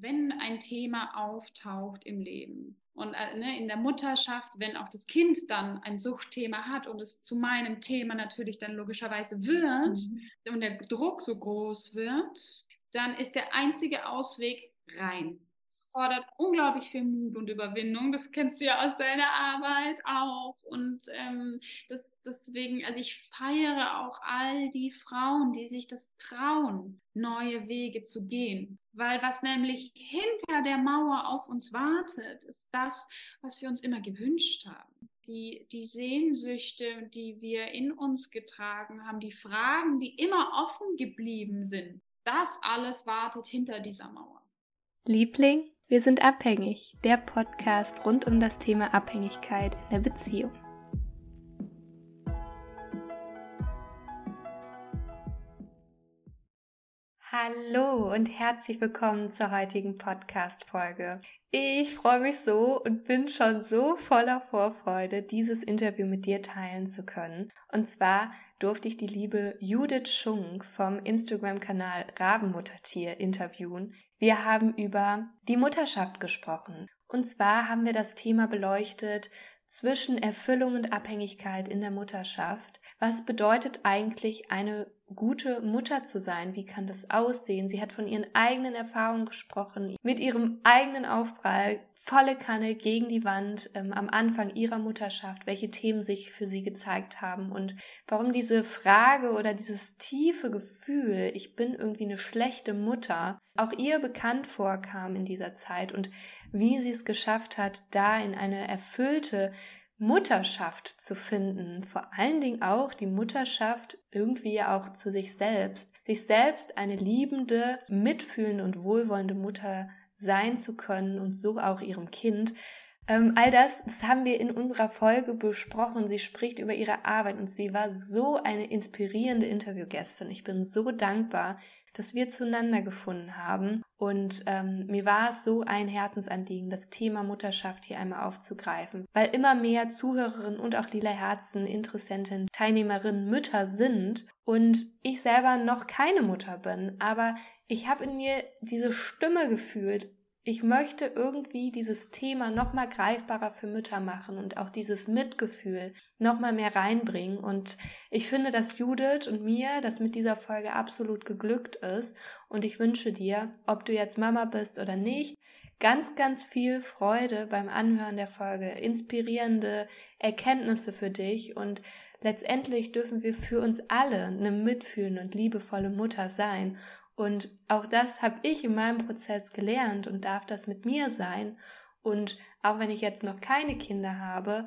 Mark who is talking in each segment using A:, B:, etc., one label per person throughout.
A: wenn ein Thema auftaucht im Leben und äh, ne, in der Mutterschaft, wenn auch das Kind dann ein Suchtthema hat und es zu meinem Thema natürlich dann logischerweise wird mhm. und der Druck so groß wird, dann ist der einzige Ausweg rein. Es fordert unglaublich viel Mut und Überwindung. Das kennst du ja aus deiner Arbeit auch. Und ähm, das, deswegen, also ich feiere auch all die Frauen, die sich das trauen, neue Wege zu gehen. Weil was nämlich hinter der Mauer auf uns wartet, ist das, was wir uns immer gewünscht haben. Die, die Sehnsüchte, die wir in uns getragen haben, die Fragen, die immer offen geblieben sind, das alles wartet hinter dieser Mauer.
B: Liebling, wir sind abhängig, der Podcast rund um das Thema Abhängigkeit in der Beziehung. Hallo und herzlich willkommen zur heutigen Podcast-Folge. Ich freue mich so und bin schon so voller Vorfreude, dieses Interview mit dir teilen zu können. Und zwar durfte ich die liebe Judith Schunk vom Instagram-Kanal Rabenmuttertier interviewen. Wir haben über die Mutterschaft gesprochen. Und zwar haben wir das Thema beleuchtet zwischen Erfüllung und Abhängigkeit in der Mutterschaft. Was bedeutet eigentlich eine gute Mutter zu sein? Wie kann das aussehen? Sie hat von ihren eigenen Erfahrungen gesprochen, mit ihrem eigenen Aufprall, volle Kanne gegen die Wand ähm, am Anfang ihrer Mutterschaft, welche Themen sich für sie gezeigt haben und warum diese Frage oder dieses tiefe Gefühl, ich bin irgendwie eine schlechte Mutter, auch ihr bekannt vorkam in dieser Zeit und wie sie es geschafft hat, da in eine erfüllte Mutterschaft zu finden, vor allen Dingen auch die Mutterschaft irgendwie auch zu sich selbst, sich selbst eine liebende, mitfühlende und wohlwollende Mutter sein zu können und so auch ihrem Kind. Ähm, all das, das haben wir in unserer Folge besprochen. Sie spricht über ihre Arbeit und sie war so eine inspirierende Interviewgästin. Ich bin so dankbar, dass wir zueinander gefunden haben. Und ähm, mir war es so ein Herzensanliegen, das Thema Mutterschaft hier einmal aufzugreifen, weil immer mehr Zuhörerinnen und auch lila Herzen, Interessentinnen, Teilnehmerinnen Mütter sind und ich selber noch keine Mutter bin, aber ich habe in mir diese Stimme gefühlt, ich möchte irgendwie dieses Thema nochmal greifbarer für Mütter machen und auch dieses Mitgefühl nochmal mehr reinbringen. Und ich finde, dass Judith und mir das mit dieser Folge absolut geglückt ist. Und ich wünsche dir, ob du jetzt Mama bist oder nicht, ganz, ganz viel Freude beim Anhören der Folge, inspirierende Erkenntnisse für dich und letztendlich dürfen wir für uns alle eine mitfühlende und liebevolle Mutter sein und auch das habe ich in meinem Prozess gelernt und darf das mit mir sein. Und auch wenn ich jetzt noch keine Kinder habe,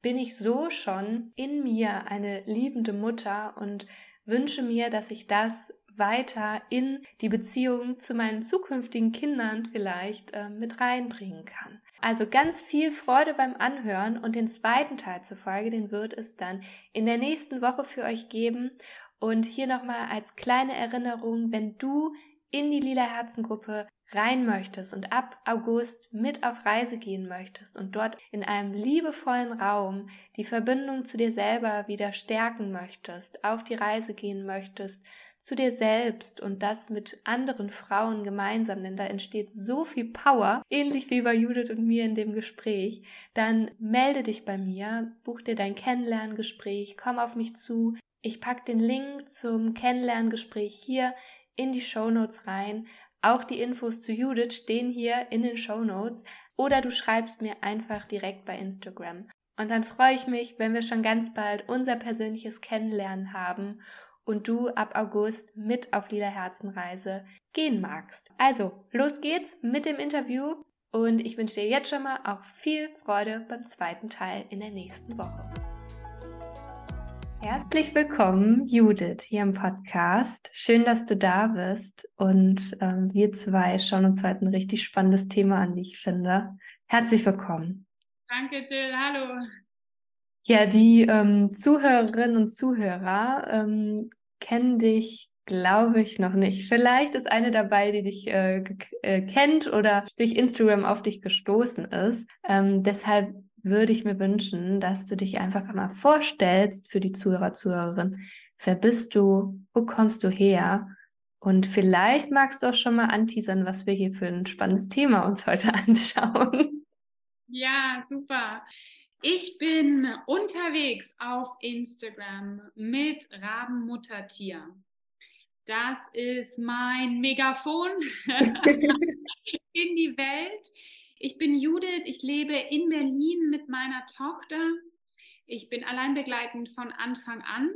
B: bin ich so schon in mir eine liebende Mutter und wünsche mir, dass ich das weiter in die Beziehung zu meinen zukünftigen Kindern vielleicht äh, mit reinbringen kann. Also ganz viel Freude beim Anhören und den zweiten Teil zur Folge, den wird es dann in der nächsten Woche für euch geben. Und hier nochmal als kleine Erinnerung, wenn du in die Lila Herzengruppe rein möchtest und ab August mit auf Reise gehen möchtest und dort in einem liebevollen Raum die Verbindung zu dir selber wieder stärken möchtest, auf die Reise gehen möchtest, zu dir selbst und das mit anderen Frauen gemeinsam, denn da entsteht so viel Power, ähnlich wie bei Judith und mir in dem Gespräch, dann melde dich bei mir, buch dir dein Kennenlerngespräch, komm auf mich zu, ich packe den Link zum Kennenlerngespräch hier in die Show Notes rein. Auch die Infos zu Judith stehen hier in den Show Notes. Oder du schreibst mir einfach direkt bei Instagram. Und dann freue ich mich, wenn wir schon ganz bald unser persönliches Kennenlernen haben und du ab August mit auf Lila Herzenreise gehen magst. Also, los geht's mit dem Interview und ich wünsche dir jetzt schon mal auch viel Freude beim zweiten Teil in der nächsten Woche. Herzlich willkommen, Judith, hier im Podcast. Schön, dass du da bist. Und ähm, wir zwei schauen uns heute ein richtig spannendes Thema an, wie ich finde. Herzlich willkommen.
A: Danke, Jill. Hallo.
B: Ja, die ähm, Zuhörerinnen und Zuhörer ähm, kennen dich, glaube ich, noch nicht. Vielleicht ist eine dabei, die dich äh, äh, kennt oder durch Instagram auf dich gestoßen ist. Ähm, deshalb würde ich mir wünschen, dass du dich einfach einmal vorstellst für die Zuhörer, Zuhörerin. Wer bist du? Wo kommst du her? Und vielleicht magst du auch schon mal anteasern, was wir hier für ein spannendes Thema uns heute anschauen.
A: Ja, super. Ich bin unterwegs auf Instagram mit Rabenmuttertier. Das ist mein Megafon in die Welt. Ich bin Judith, ich lebe in Berlin mit meiner Tochter. Ich bin alleinbegleitend von Anfang an.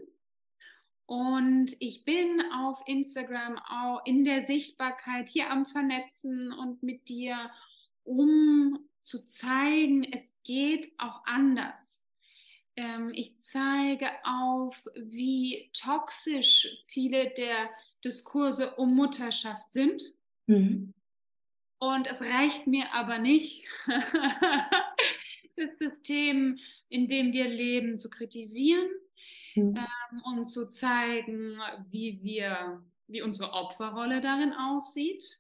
A: Und ich bin auf Instagram auch in der Sichtbarkeit hier am Vernetzen und mit dir, um zu zeigen, es geht auch anders. Ähm, ich zeige auf, wie toxisch viele der Diskurse um Mutterschaft sind. Mhm. Und es reicht mir aber nicht, das System, in dem wir leben, zu kritisieren mhm. ähm, und zu zeigen, wie wir, wie unsere Opferrolle darin aussieht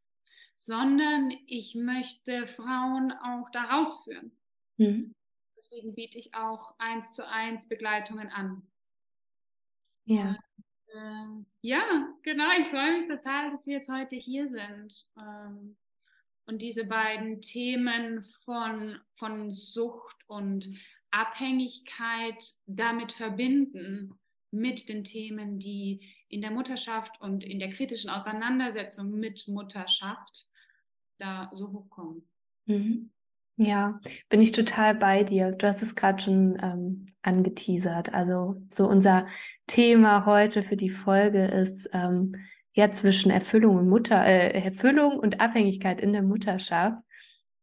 A: sondern ich möchte Frauen auch da rausführen. Mhm. Deswegen biete ich auch eins zu eins Begleitungen an. Ja. Und, äh, ja, genau. Ich freue mich total, dass wir jetzt heute hier sind ähm, und diese beiden Themen von, von Sucht und Abhängigkeit damit verbinden mit den Themen, die in der Mutterschaft und in der kritischen Auseinandersetzung mit Mutterschaft da so hochkommen.
B: Mhm. Ja, bin ich total bei dir. Du hast es gerade schon ähm, angeteasert. Also so unser Thema heute für die Folge ist ähm, ja zwischen Erfüllung und Mutter, äh, Erfüllung und Abhängigkeit in der Mutterschaft.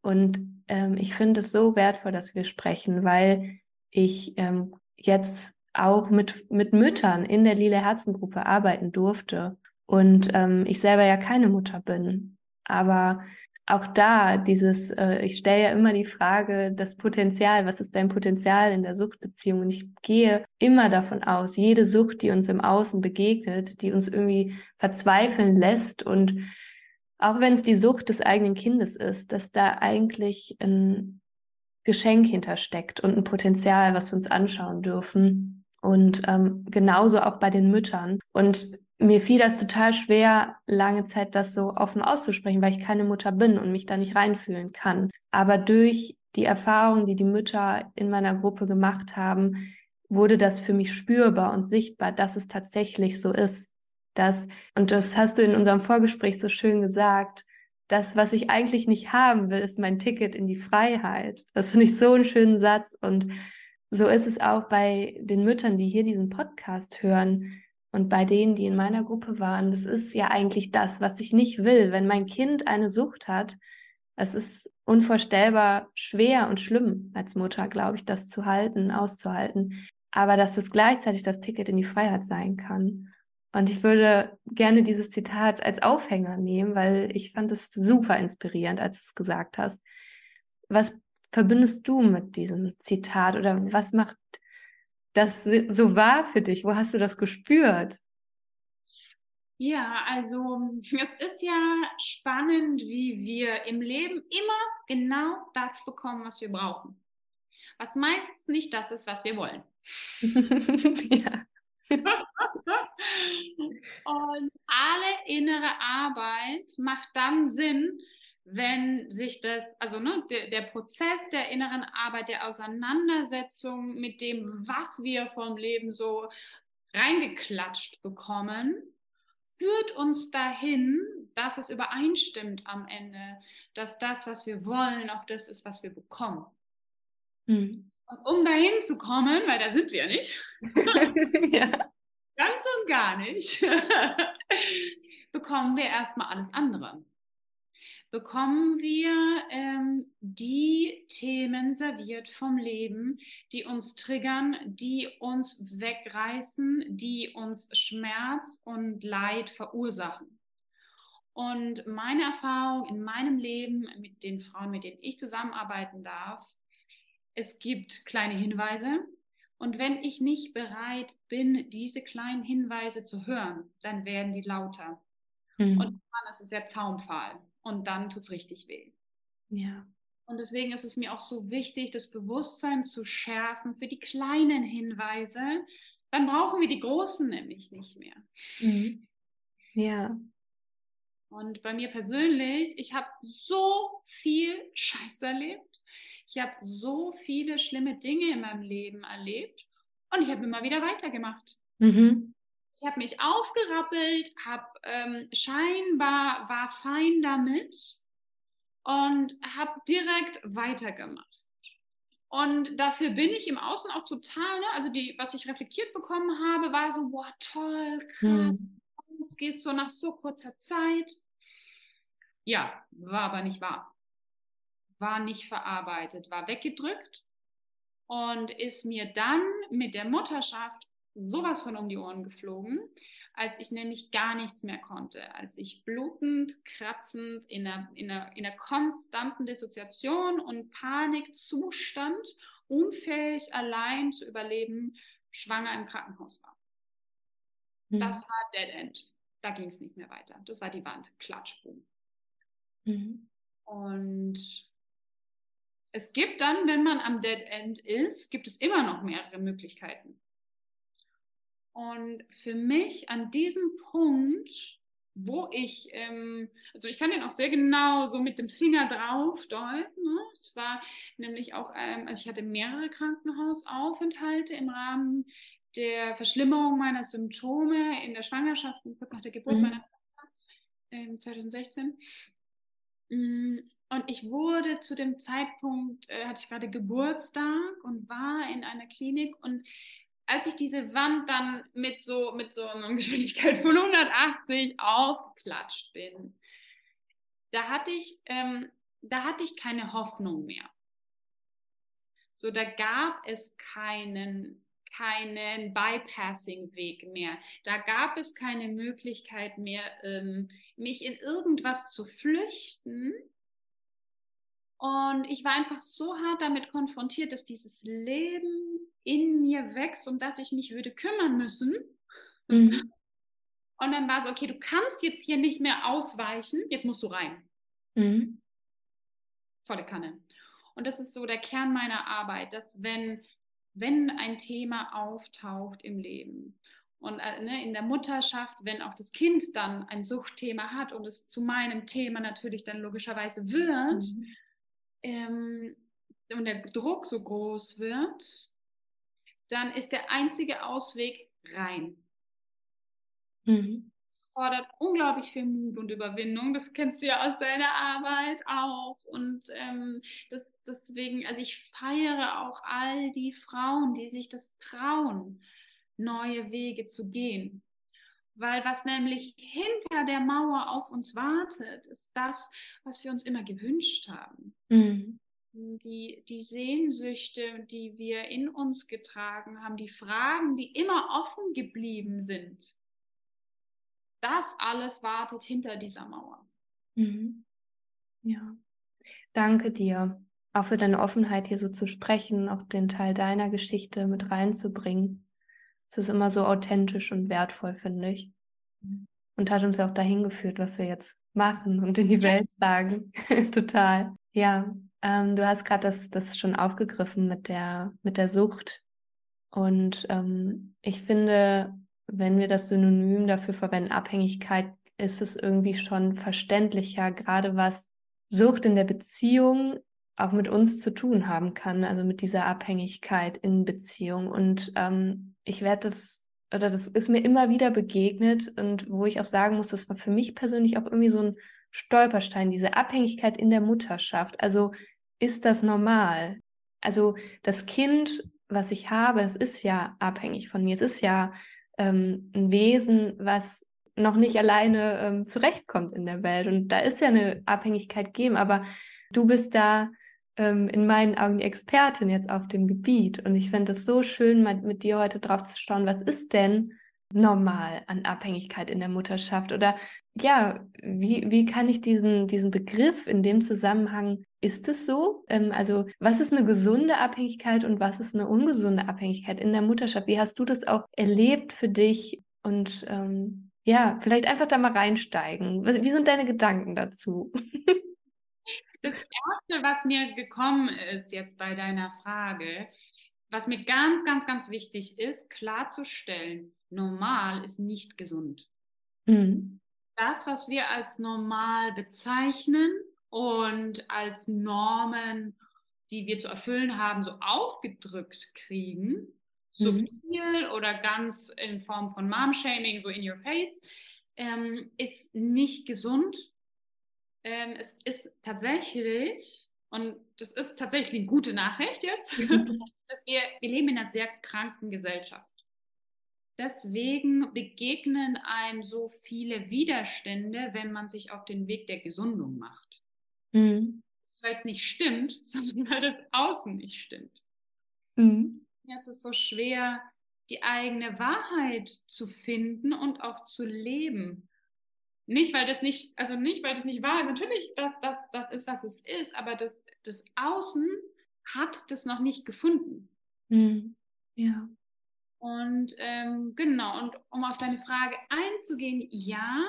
B: Und ähm, ich finde es so wertvoll, dass wir sprechen, weil ich ähm, jetzt auch mit, mit Müttern in der Lila Herzengruppe arbeiten durfte und ähm, ich selber ja keine Mutter bin. Aber auch da dieses, äh, ich stelle ja immer die Frage, das Potenzial, was ist dein Potenzial in der Suchtbeziehung? Und ich gehe immer davon aus, jede Sucht, die uns im Außen begegnet, die uns irgendwie verzweifeln lässt und auch wenn es die Sucht des eigenen Kindes ist, dass da eigentlich ein Geschenk hintersteckt und ein Potenzial, was wir uns anschauen dürfen. Und ähm, genauso auch bei den Müttern. Und mir fiel das total schwer, lange Zeit das so offen auszusprechen, weil ich keine Mutter bin und mich da nicht reinfühlen kann. Aber durch die Erfahrung, die die Mütter in meiner Gruppe gemacht haben, wurde das für mich spürbar und sichtbar, dass es tatsächlich so ist. Dass, und das hast du in unserem Vorgespräch so schön gesagt, das, was ich eigentlich nicht haben will, ist mein Ticket in die Freiheit. Das finde ich so einen schönen Satz und so ist es auch bei den Müttern, die hier diesen Podcast hören und bei denen, die in meiner Gruppe waren. Das ist ja eigentlich das, was ich nicht will. Wenn mein Kind eine Sucht hat, es ist unvorstellbar schwer und schlimm als Mutter, glaube ich, das zu halten, auszuhalten. Aber dass es gleichzeitig das Ticket in die Freiheit sein kann. Und ich würde gerne dieses Zitat als Aufhänger nehmen, weil ich fand es super inspirierend, als du es gesagt hast. Was verbindest du mit diesem Zitat oder was macht das so wahr für dich? Wo hast du das gespürt?
A: Ja, also es ist ja spannend, wie wir im Leben immer genau das bekommen, was wir brauchen. Was meistens nicht das ist, was wir wollen. ja. Und alle innere Arbeit macht dann Sinn, wenn sich das, also ne, der, der Prozess der inneren Arbeit, der Auseinandersetzung mit dem, was wir vom Leben so reingeklatscht bekommen, führt uns dahin, dass es übereinstimmt am Ende, dass das, was wir wollen, auch das ist, was wir bekommen. Hm. Und um dahin zu kommen, weil da sind wir nicht, ja. ganz und gar nicht, bekommen wir erstmal alles andere bekommen wir ähm, die Themen serviert vom Leben, die uns triggern, die uns wegreißen, die uns Schmerz und Leid verursachen. Und meine Erfahrung in meinem Leben mit den Frauen, mit denen ich zusammenarbeiten darf, es gibt kleine Hinweise. Und wenn ich nicht bereit bin, diese kleinen Hinweise zu hören, dann werden die lauter. Mhm. Und dann ist es der Zaunpfahl und dann tut es richtig weh. Ja. Und deswegen ist es mir auch so wichtig, das Bewusstsein zu schärfen für die kleinen Hinweise. Dann brauchen wir die großen nämlich nicht mehr.
B: Mhm. Ja,
A: Und bei mir persönlich, ich habe so viel Scheiß erlebt. Ich habe so viele schlimme Dinge in meinem Leben erlebt und ich habe immer wieder weitergemacht. Mhm. Ich habe mich aufgerappelt, habe ähm, scheinbar war fein damit und habe direkt weitergemacht. Und dafür bin ich im Außen auch total, ne? also die, was ich reflektiert bekommen habe, war so, boah, toll, krass, mhm. gehst so nach so kurzer Zeit. Ja, war aber nicht wahr. War nicht verarbeitet, war weggedrückt und ist mir dann mit der Mutterschaft sowas von um die Ohren geflogen, als ich nämlich gar nichts mehr konnte, als ich blutend, kratzend, in einer, in einer, in einer konstanten Dissoziation und Panikzustand, unfähig allein zu überleben, schwanger im Krankenhaus war. Mhm. Das war Dead End. Da ging es nicht mehr weiter. Das war die Wand. Klatsch, boom. Mhm. Und es gibt dann, wenn man am Dead End ist, gibt es immer noch mehrere Möglichkeiten. Und für mich an diesem Punkt, wo ich, ähm, also ich kann den auch sehr genau so mit dem Finger drauf deuten. Ne? Es war nämlich auch, ähm, also ich hatte mehrere Krankenhausaufenthalte im Rahmen der Verschlimmerung meiner Symptome in der Schwangerschaft, kurz nach der Geburt mhm. meiner Tochter, äh, 2016. Und ich wurde zu dem Zeitpunkt, äh, hatte ich gerade Geburtstag und war in einer Klinik und als ich diese Wand dann mit so, mit so einer Geschwindigkeit von 180 aufgeklatscht bin, da hatte ich, ähm, da hatte ich keine Hoffnung mehr. So, da gab es keinen, keinen Bypassing-Weg mehr. Da gab es keine Möglichkeit mehr, ähm, mich in irgendwas zu flüchten. Und ich war einfach so hart damit konfrontiert, dass dieses Leben in mir wächst und dass ich mich würde kümmern müssen. Mhm. Und dann war so, okay, du kannst jetzt hier nicht mehr ausweichen, jetzt musst du rein. Mhm. Volle Kanne. Und das ist so der Kern meiner Arbeit, dass wenn, wenn ein Thema auftaucht im Leben und äh, ne, in der Mutterschaft, wenn auch das Kind dann ein Suchtthema hat und es zu meinem Thema natürlich dann logischerweise wird mhm. ähm, und der Druck so groß wird, dann ist der einzige Ausweg rein. Mhm. Es fordert unglaublich viel Mut und Überwindung. Das kennst du ja aus deiner Arbeit auch. Und ähm, das, deswegen, also ich feiere auch all die Frauen, die sich das trauen, neue Wege zu gehen. Weil was nämlich hinter der Mauer auf uns wartet, ist das, was wir uns immer gewünscht haben. Mhm die, die Sehnsüchte, die wir in uns getragen haben, die Fragen, die immer offen geblieben sind, das alles wartet hinter dieser Mauer.
B: Mhm. Ja, danke dir. Auch für deine Offenheit hier so zu sprechen, auch den Teil deiner Geschichte mit reinzubringen. Es ist immer so authentisch und wertvoll, finde ich. Und hat uns ja auch dahin geführt, was wir jetzt machen und in die Welt sagen. Total. Ja, ähm, du hast gerade das, das schon aufgegriffen mit der, mit der Sucht. Und ähm, ich finde, wenn wir das Synonym dafür verwenden, Abhängigkeit, ist es irgendwie schon verständlicher, gerade was Sucht in der Beziehung auch mit uns zu tun haben kann, also mit dieser Abhängigkeit in Beziehung. Und ähm, ich werde das, oder das ist mir immer wieder begegnet und wo ich auch sagen muss, das war für mich persönlich auch irgendwie so ein Stolperstein, diese Abhängigkeit in der Mutterschaft. Also ist das normal? Also das Kind, was ich habe, es ist ja abhängig von mir. Es ist ja ähm, ein Wesen, was noch nicht alleine ähm, zurechtkommt in der Welt. Und da ist ja eine Abhängigkeit gegeben, aber du bist da ähm, in meinen Augen die Expertin jetzt auf dem Gebiet. Und ich finde es so schön, mit dir heute drauf zu schauen, was ist denn normal an Abhängigkeit in der Mutterschaft? Oder ja, wie, wie kann ich diesen, diesen Begriff in dem Zusammenhang, ist es so? Ähm, also was ist eine gesunde Abhängigkeit und was ist eine ungesunde Abhängigkeit in der Mutterschaft? Wie hast du das auch erlebt für dich? Und ähm, ja, vielleicht einfach da mal reinsteigen. Wie sind deine Gedanken dazu?
A: Das Erste, was mir gekommen ist jetzt bei deiner Frage, was mir ganz, ganz, ganz wichtig ist, klarzustellen, normal ist nicht gesund. Mhm. das, was wir als normal bezeichnen und als Normen, die wir zu erfüllen haben, so aufgedrückt kriegen, mhm. subtil oder ganz in Form von Mom-Shaming, so in your face, ähm, ist nicht gesund. Ähm, es ist tatsächlich, und das ist tatsächlich eine gute Nachricht jetzt, dass wir, wir leben in einer sehr kranken Gesellschaft. Deswegen begegnen einem so viele Widerstände, wenn man sich auf den Weg der Gesundung macht. Mhm. Nicht, weil es nicht stimmt, sondern weil das Außen nicht stimmt. Mhm. Es ist so schwer, die eigene Wahrheit zu finden und auch zu leben. Nicht, weil das nicht, also nicht, weil das nicht wahr ist. Natürlich, das, das, das ist, was es ist, aber das, das Außen hat das noch nicht gefunden.
B: Mhm. Ja.
A: Und ähm, genau, und um auf deine Frage einzugehen, ja,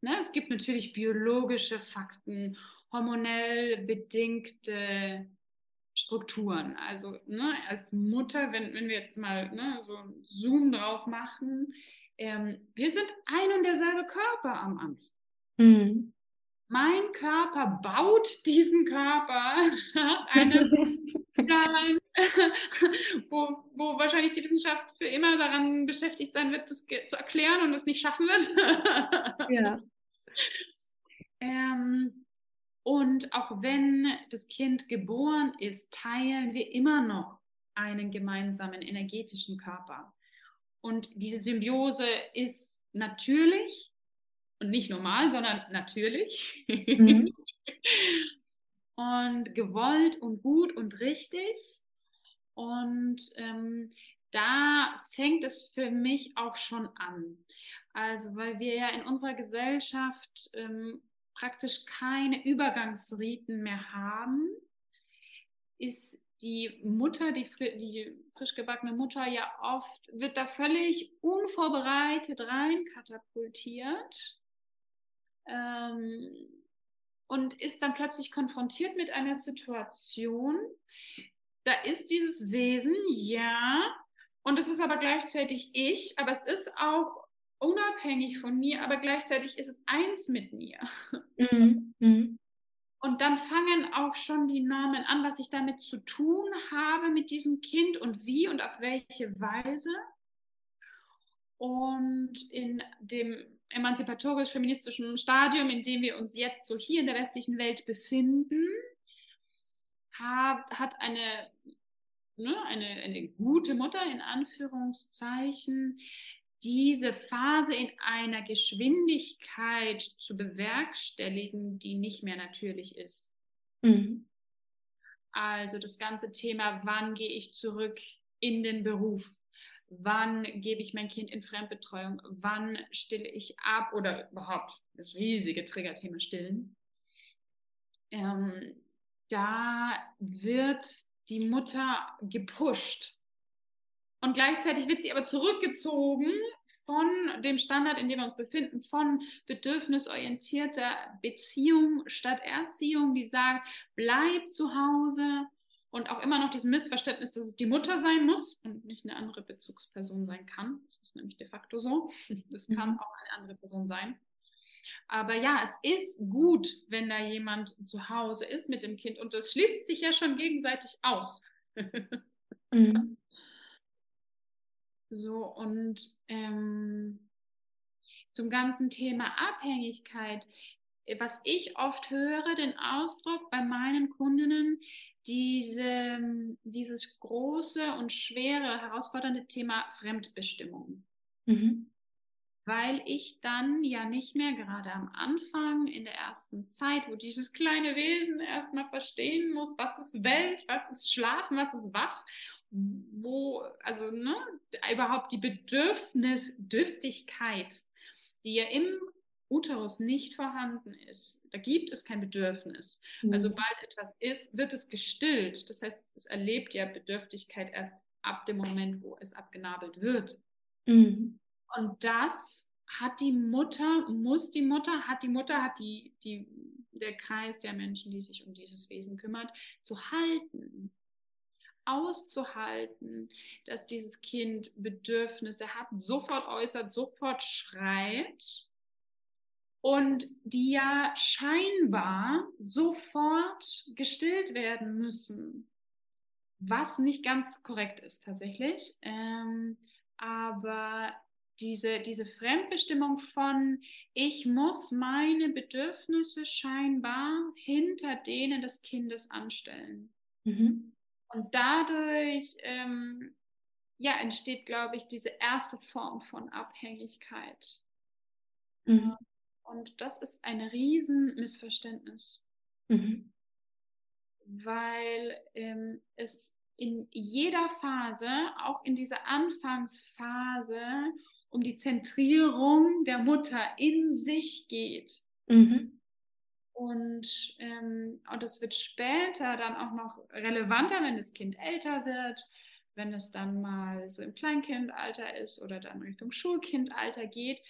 A: ne, es gibt natürlich biologische Fakten, hormonell bedingte Strukturen. Also ne, als Mutter, wenn, wenn wir jetzt mal ne, so einen Zoom drauf machen, ähm, wir sind ein und derselbe Körper am Anfang. Mhm mein Körper baut diesen Körper eine wo, wo wahrscheinlich die Wissenschaft für immer daran beschäftigt sein wird, das zu erklären und es nicht schaffen wird.
B: ja.
A: Ähm, und auch wenn das Kind geboren ist, teilen wir immer noch einen gemeinsamen energetischen Körper. Und diese Symbiose ist natürlich, und nicht normal, sondern natürlich. Mhm. und gewollt und gut und richtig. Und ähm, da fängt es für mich auch schon an. Also, weil wir ja in unserer Gesellschaft ähm, praktisch keine Übergangsriten mehr haben, ist die Mutter, die, die frisch gebackene Mutter ja oft, wird da völlig unvorbereitet rein katapultiert ähm, und ist dann plötzlich konfrontiert mit einer Situation, da ist dieses Wesen, ja, und es ist aber gleichzeitig ich, aber es ist auch unabhängig von mir, aber gleichzeitig ist es eins mit mir. Mhm. Mhm. Und dann fangen auch schon die Normen an, was ich damit zu tun habe mit diesem Kind und wie und auf welche Weise. Und in dem emanzipatorisch-feministischen Stadium, in dem wir uns jetzt so hier in der westlichen Welt befinden, hat, eine, ne, eine, eine gute Mutter in Anführungszeichen diese Phase in einer Geschwindigkeit zu bewerkstelligen, die nicht mehr natürlich ist. Mhm. Also das ganze Thema, wann gehe ich zurück in den Beruf? wann gebe ich mein Kind in Fremdbetreuung, wann stille ich ab oder überhaupt das riesige Triggerthema Stillen. Ähm, da wird die Mutter gepusht. Und gleichzeitig wird sie aber zurückgezogen von dem Standard, in dem wir uns befinden, von bedürfnisorientierter Beziehung statt Erziehung, die sagt, bleib zu Hause, und auch immer noch dieses Missverständnis, dass es die Mutter sein muss und nicht eine andere Bezugsperson sein kann. Das ist nämlich de facto so. Das kann mhm. auch eine andere Person sein. Aber ja, es ist gut, wenn da jemand zu Hause ist mit dem Kind und das schließt sich ja schon gegenseitig aus. mhm. So, und ähm, zum ganzen Thema Abhängigkeit, was ich oft höre, den Ausdruck bei meinen Kundinnen, diese, dieses große und schwere, herausfordernde Thema Fremdbestimmung. Mhm. Weil ich dann ja nicht mehr gerade am Anfang in der ersten Zeit, wo dieses kleine Wesen erstmal verstehen muss, was ist Welt, was ist Schlafen, was ist wach, wo, also ne, überhaupt die Bedürfnisdürftigkeit, die ja im Uterus nicht vorhanden ist, da gibt es kein Bedürfnis. Mhm. Also sobald etwas ist, wird es gestillt. Das heißt, es erlebt ja Bedürftigkeit erst ab dem Moment, wo es abgenabelt wird. Mhm. Und das hat die Mutter, muss die Mutter, hat die Mutter, hat die, die, der Kreis der Menschen, die sich um dieses Wesen kümmert, zu halten auszuhalten, dass dieses Kind Bedürfnisse hat, sofort äußert, sofort schreit und die ja scheinbar sofort gestillt werden müssen, was nicht ganz korrekt ist tatsächlich. Ähm, aber diese, diese Fremdbestimmung von, ich muss meine Bedürfnisse scheinbar hinter denen des Kindes anstellen. Mhm. Und dadurch ähm, ja, entsteht, glaube ich, diese erste Form von Abhängigkeit. Mhm. Und das ist ein Riesenmissverständnis. Mhm. Weil ähm, es in jeder Phase, auch in dieser Anfangsphase, um die Zentrierung der Mutter in sich geht. Mhm. Und, ähm, und das wird später dann auch noch relevanter, wenn das Kind älter wird, wenn es dann mal so im Kleinkindalter ist oder dann Richtung Schulkindalter geht.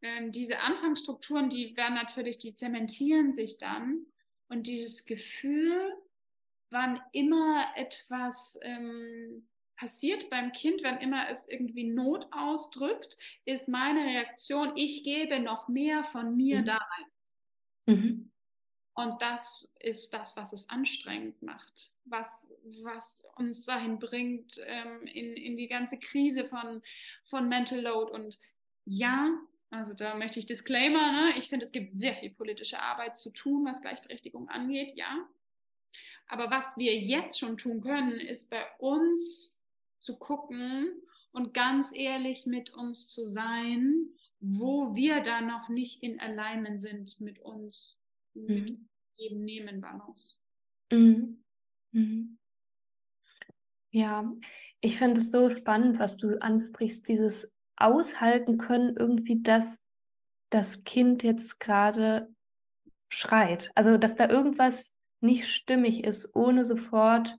A: Ähm, diese Anfangsstrukturen, die werden natürlich, die zementieren sich dann. Und dieses Gefühl, wann immer etwas ähm, passiert beim Kind, wenn immer es irgendwie Not ausdrückt, ist meine Reaktion, ich gebe noch mehr von mir mhm. da rein. Mhm. Und das ist das, was es anstrengend macht, was, was uns dahin bringt, ähm, in, in die ganze Krise von, von Mental Load. Und ja, also da möchte ich Disclaimer, ne? ich finde, es gibt sehr viel politische Arbeit zu tun, was Gleichberechtigung angeht, ja. Aber was wir jetzt schon tun können, ist bei uns zu gucken und ganz ehrlich mit uns zu sein, wo wir da noch nicht in Alignment sind mit uns, mhm. mit geben, nehmen Balance. Mhm.
B: Mhm. Ja, ich finde es so spannend, was du ansprichst, dieses Aushalten können, irgendwie, dass das Kind jetzt gerade schreit. Also, dass da irgendwas nicht stimmig ist, ohne sofort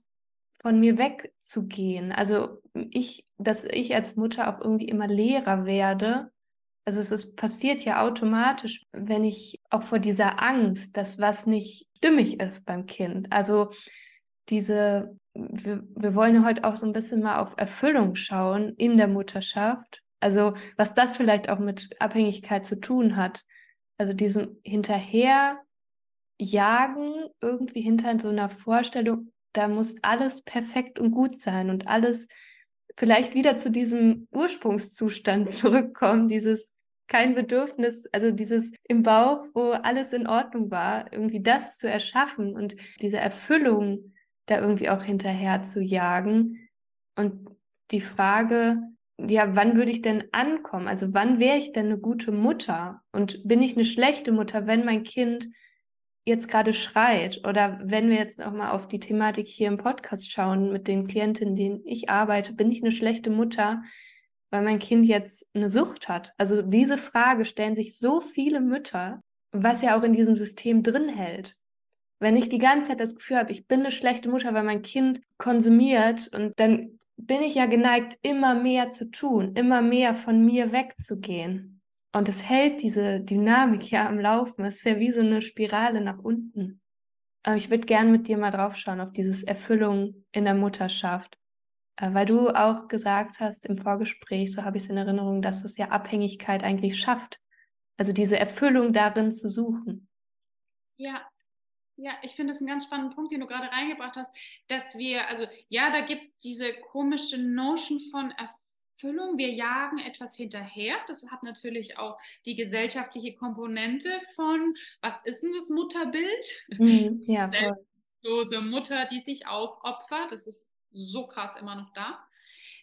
B: von mir wegzugehen. Also ich, dass ich als Mutter auch irgendwie immer Lehrer werde. Also es ist, passiert ja automatisch, wenn ich auch vor dieser Angst, dass was nicht stimmig ist beim Kind. Also diese, wir, wir wollen ja heute auch so ein bisschen mal auf Erfüllung schauen in der Mutterschaft. Also was das vielleicht auch mit Abhängigkeit zu tun hat. Also diesem hinterher jagen, irgendwie hinter so einer Vorstellung, da muss alles perfekt und gut sein und alles vielleicht wieder zu diesem Ursprungszustand zurückkommen, dieses kein Bedürfnis, also dieses im Bauch, wo alles in Ordnung war, irgendwie das zu erschaffen und diese Erfüllung da irgendwie auch hinterher zu jagen. Und die Frage, ja, wann würde ich denn ankommen? Also wann wäre ich denn eine gute Mutter? Und bin ich eine schlechte Mutter, wenn mein Kind jetzt gerade schreit oder wenn wir jetzt nochmal auf die Thematik hier im Podcast schauen mit den Klientinnen, denen ich arbeite, bin ich eine schlechte Mutter, weil mein Kind jetzt eine Sucht hat? Also diese Frage stellen sich so viele Mütter, was ja auch in diesem System drin hält. Wenn ich die ganze Zeit das Gefühl habe, ich bin eine schlechte Mutter, weil mein Kind konsumiert und dann bin ich ja geneigt, immer mehr zu tun, immer mehr von mir wegzugehen. Und es hält diese Dynamik ja am Laufen. Es ist ja wie so eine Spirale nach unten. Aber ich würde gerne mit dir mal drauf schauen, auf dieses Erfüllung in der Mutterschaft. Äh, weil du auch gesagt hast im Vorgespräch, so habe ich es in Erinnerung, dass es ja Abhängigkeit eigentlich schafft. Also diese Erfüllung darin zu suchen.
A: Ja, ja, ich finde das einen ganz spannenden Punkt, den du gerade reingebracht hast, dass wir, also ja, da gibt es diese komische Notion von Erfüllung. Wir jagen etwas hinterher. Das hat natürlich auch die gesellschaftliche Komponente von, was ist denn das Mutterbild? Mhm, ja, voll. Mutter, die sich aufopfert. Das ist so krass immer noch da.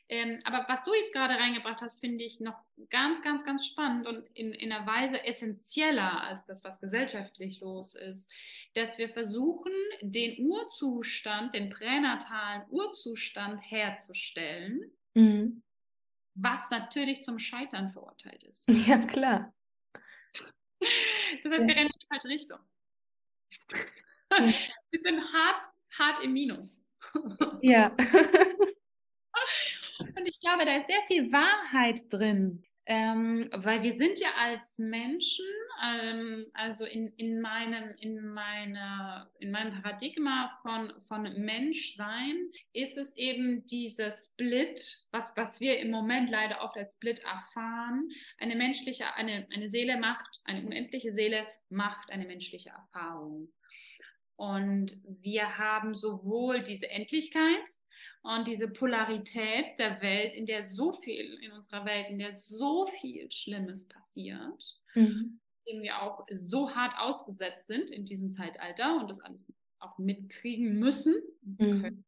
A: Ähm, aber was du jetzt gerade reingebracht hast, finde ich noch ganz, ganz, ganz spannend und in, in einer Weise essentieller als das, was gesellschaftlich los ist, dass wir versuchen, den Urzustand, den pränatalen Urzustand herzustellen. Mhm was natürlich zum Scheitern verurteilt ist.
B: Ja, klar.
A: Das heißt, wir rennen in die falsche Richtung. Wir sind hart, hart im Minus.
B: Ja.
A: Und ich glaube, da ist sehr viel Wahrheit drin. Ähm, weil wir sind ja als Menschen, ähm, also in, in, meinem, in, meiner, in meinem Paradigma von, von Menschsein, ist es eben dieser Split, was, was wir im Moment leider oft als Split erfahren. Eine menschliche, eine, eine Seele macht, eine unendliche Seele macht eine menschliche Erfahrung. Und wir haben sowohl diese Endlichkeit, und diese Polarität der Welt, in der so viel, in unserer Welt, in der so viel Schlimmes passiert, mhm. dem wir auch so hart ausgesetzt sind in diesem Zeitalter und das alles auch mitkriegen müssen. Mhm.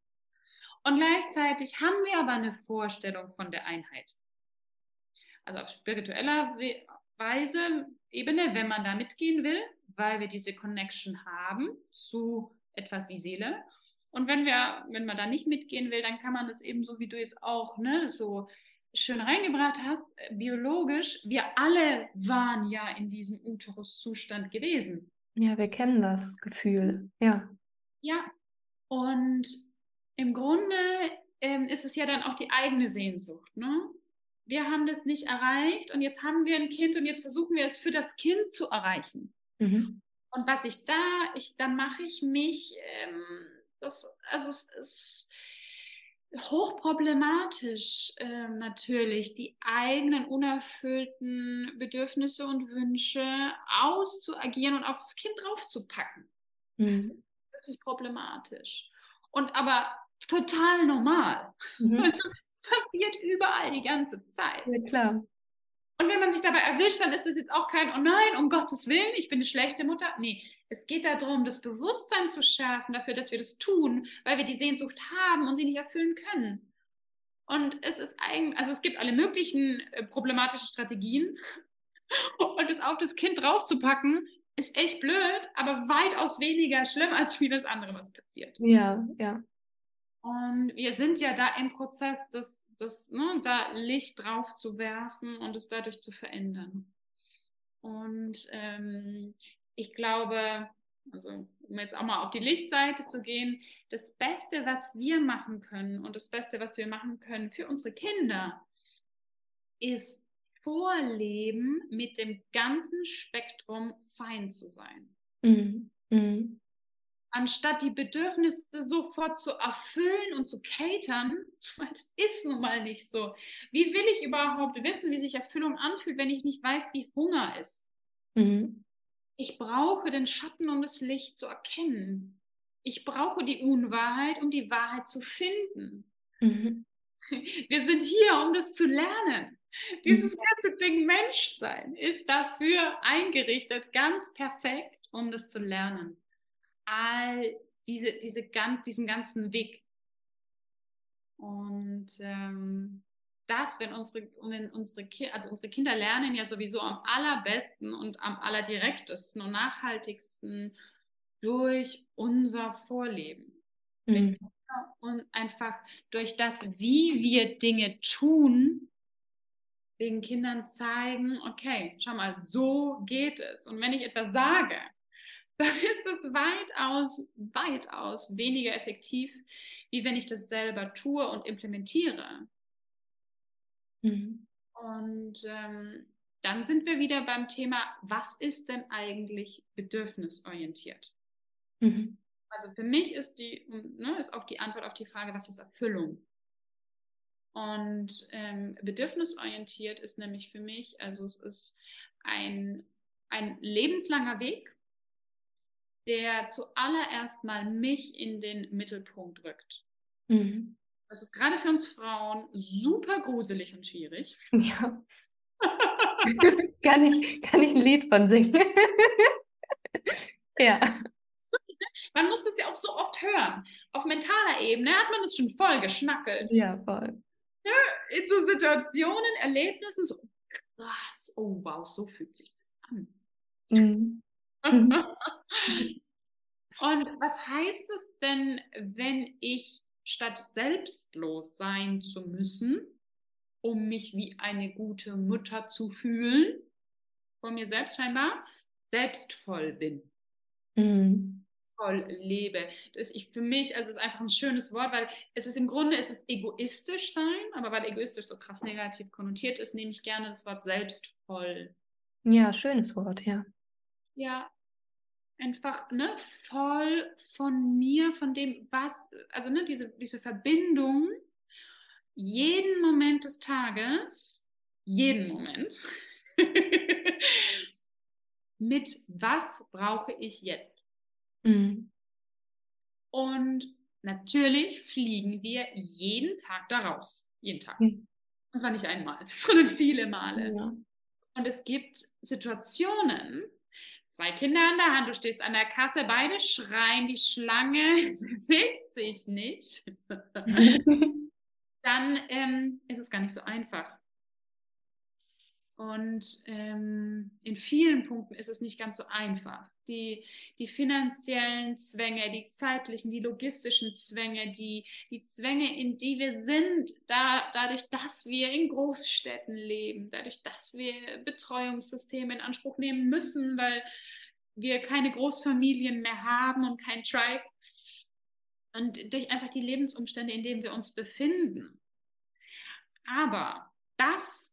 A: Und gleichzeitig haben wir aber eine Vorstellung von der Einheit. Also auf spiritueller Weise, Ebene, wenn man da mitgehen will, weil wir diese Connection haben zu etwas wie Seele und wenn wir, wenn man da nicht mitgehen will, dann kann man das eben so, wie du jetzt auch, ne, so schön reingebracht hast, biologisch, wir alle waren ja in diesem Uteruszustand gewesen.
B: Ja, wir kennen das Gefühl, ja.
A: Ja, und im Grunde ähm, ist es ja dann auch die eigene Sehnsucht, ne? Wir haben das nicht erreicht und jetzt haben wir ein Kind und jetzt versuchen wir es für das Kind zu erreichen. Mhm. Und was ich da, ich, da mache ich mich ähm, das, also es ist hochproblematisch äh, natürlich, die eigenen unerfüllten Bedürfnisse und Wünsche auszuagieren und auf das Kind draufzupacken. Mhm. Das ist wirklich problematisch. Und aber total normal. Mhm. Es passiert überall die ganze Zeit.
B: Ja, klar.
A: Und wenn man sich dabei erwischt, dann ist es jetzt auch kein, oh nein, um Gottes Willen, ich bin eine schlechte Mutter. Nee, es geht darum, das Bewusstsein zu schärfen dafür, dass wir das tun, weil wir die Sehnsucht haben und sie nicht erfüllen können. Und es ist eigentlich, also es gibt alle möglichen äh, problematischen Strategien. Und es auf das Kind draufzupacken, ist echt blöd, aber weitaus weniger schlimm als vieles andere, was passiert.
B: Ja, ja.
A: Und wir sind ja da im Prozess, das, das, ne, da Licht drauf zu werfen und es dadurch zu verändern. Und ähm, ich glaube, also um jetzt auch mal auf die Lichtseite zu gehen, das Beste, was wir machen können und das Beste, was wir machen können für unsere Kinder, ist vorleben, mit dem ganzen Spektrum fein zu sein. Mhm. Mhm anstatt die Bedürfnisse sofort zu erfüllen und zu catern, weil das ist nun mal nicht so. Wie will ich überhaupt wissen, wie sich Erfüllung anfühlt, wenn ich nicht weiß, wie Hunger ist? Mhm. Ich brauche den Schatten, um das Licht zu erkennen. Ich brauche die Unwahrheit, um die Wahrheit zu finden. Mhm. Wir sind hier, um das zu lernen. Dieses mhm. ganze Ding Menschsein ist dafür eingerichtet, ganz perfekt, um das zu lernen all diese, diese, diesen ganzen Weg. Und ähm, das, wenn unsere, wenn unsere, also unsere Kinder lernen ja sowieso am allerbesten und am allerdirektesten und nachhaltigsten durch unser Vorleben. Mhm. Und einfach durch das, wie wir Dinge tun, den Kindern zeigen, okay, schau mal, so geht es. Und wenn ich etwas sage, dann ist das weitaus, weitaus weniger effektiv, wie wenn ich das selber tue und implementiere. Mhm. Und ähm, dann sind wir wieder beim Thema, was ist denn eigentlich bedürfnisorientiert? Mhm. Also für mich ist, die, ne, ist auch die Antwort auf die Frage, was ist Erfüllung? Und ähm, bedürfnisorientiert ist nämlich für mich, also es ist ein, ein lebenslanger Weg, der zuallererst mal mich in den Mittelpunkt rückt. Mhm. Das ist gerade für uns Frauen super gruselig und schwierig.
B: Ja. kann, ich, kann ich ein Lied von singen? ja.
A: Man muss das ja auch so oft hören. Auf mentaler Ebene hat man das schon voll geschnackelt.
B: Ja, voll.
A: Ja, in so Situationen, Erlebnissen, so krass, oh wow, so fühlt sich das an. Mhm. Mhm. Und was heißt es denn, wenn ich statt selbstlos sein zu müssen, um mich wie eine gute Mutter zu fühlen, von mir selbst scheinbar, selbstvoll bin? Mhm. voll lebe. Das ich für mich, also es ist einfach ein schönes Wort, weil es ist im Grunde, es ist egoistisch sein, aber weil egoistisch so krass negativ konnotiert ist, nehme ich gerne das Wort selbstvoll.
B: Ja, schönes Wort, ja.
A: Ja, einfach ne, voll von mir, von dem, was, also ne, diese, diese Verbindung, jeden Moment des Tages, jeden Moment, mit was brauche ich jetzt? Mhm. Und natürlich fliegen wir jeden Tag daraus. Jeden Tag. Mhm. Und zwar nicht einmal, sondern viele Male. Ja. Und es gibt Situationen, zwei Kinder an der Hand, du stehst an der Kasse, beide schreien, die Schlange bewegt sich nicht. Dann ähm, ist es gar nicht so einfach. Und ähm, in vielen Punkten ist es nicht ganz so einfach. Die, die finanziellen Zwänge, die zeitlichen, die logistischen Zwänge, die, die Zwänge, in die wir sind, da, dadurch, dass wir in Großstädten leben, dadurch, dass wir Betreuungssysteme in Anspruch nehmen müssen, weil wir keine Großfamilien mehr haben und kein Tribe. Und durch einfach die Lebensumstände, in denen wir uns befinden. Aber das